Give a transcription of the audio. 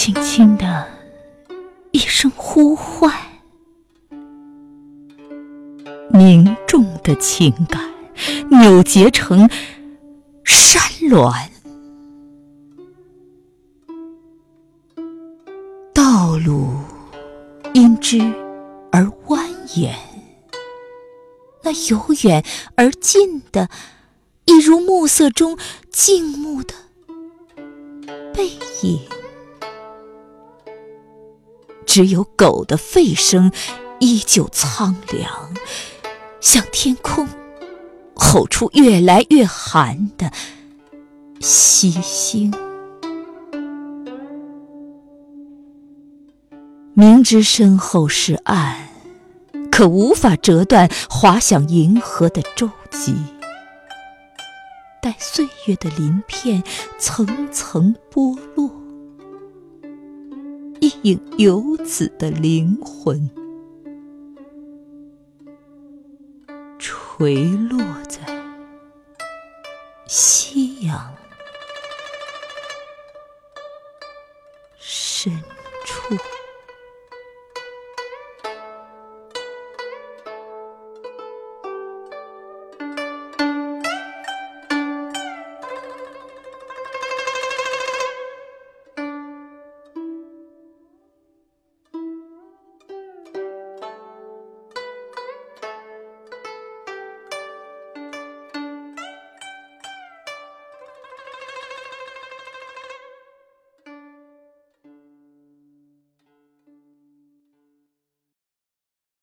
轻轻的一声呼唤，凝重的情感扭结成山峦，道路因之而蜿蜒，那由远而近的，一如暮色中静穆的背影。只有狗的吠声依旧苍凉，向天空吼出越来越寒的息星。明知身后是岸，可无法折断滑向银河的舟楫。待岁月的鳞片层层剥落。一影游子的灵魂。垂落在夕阳深处。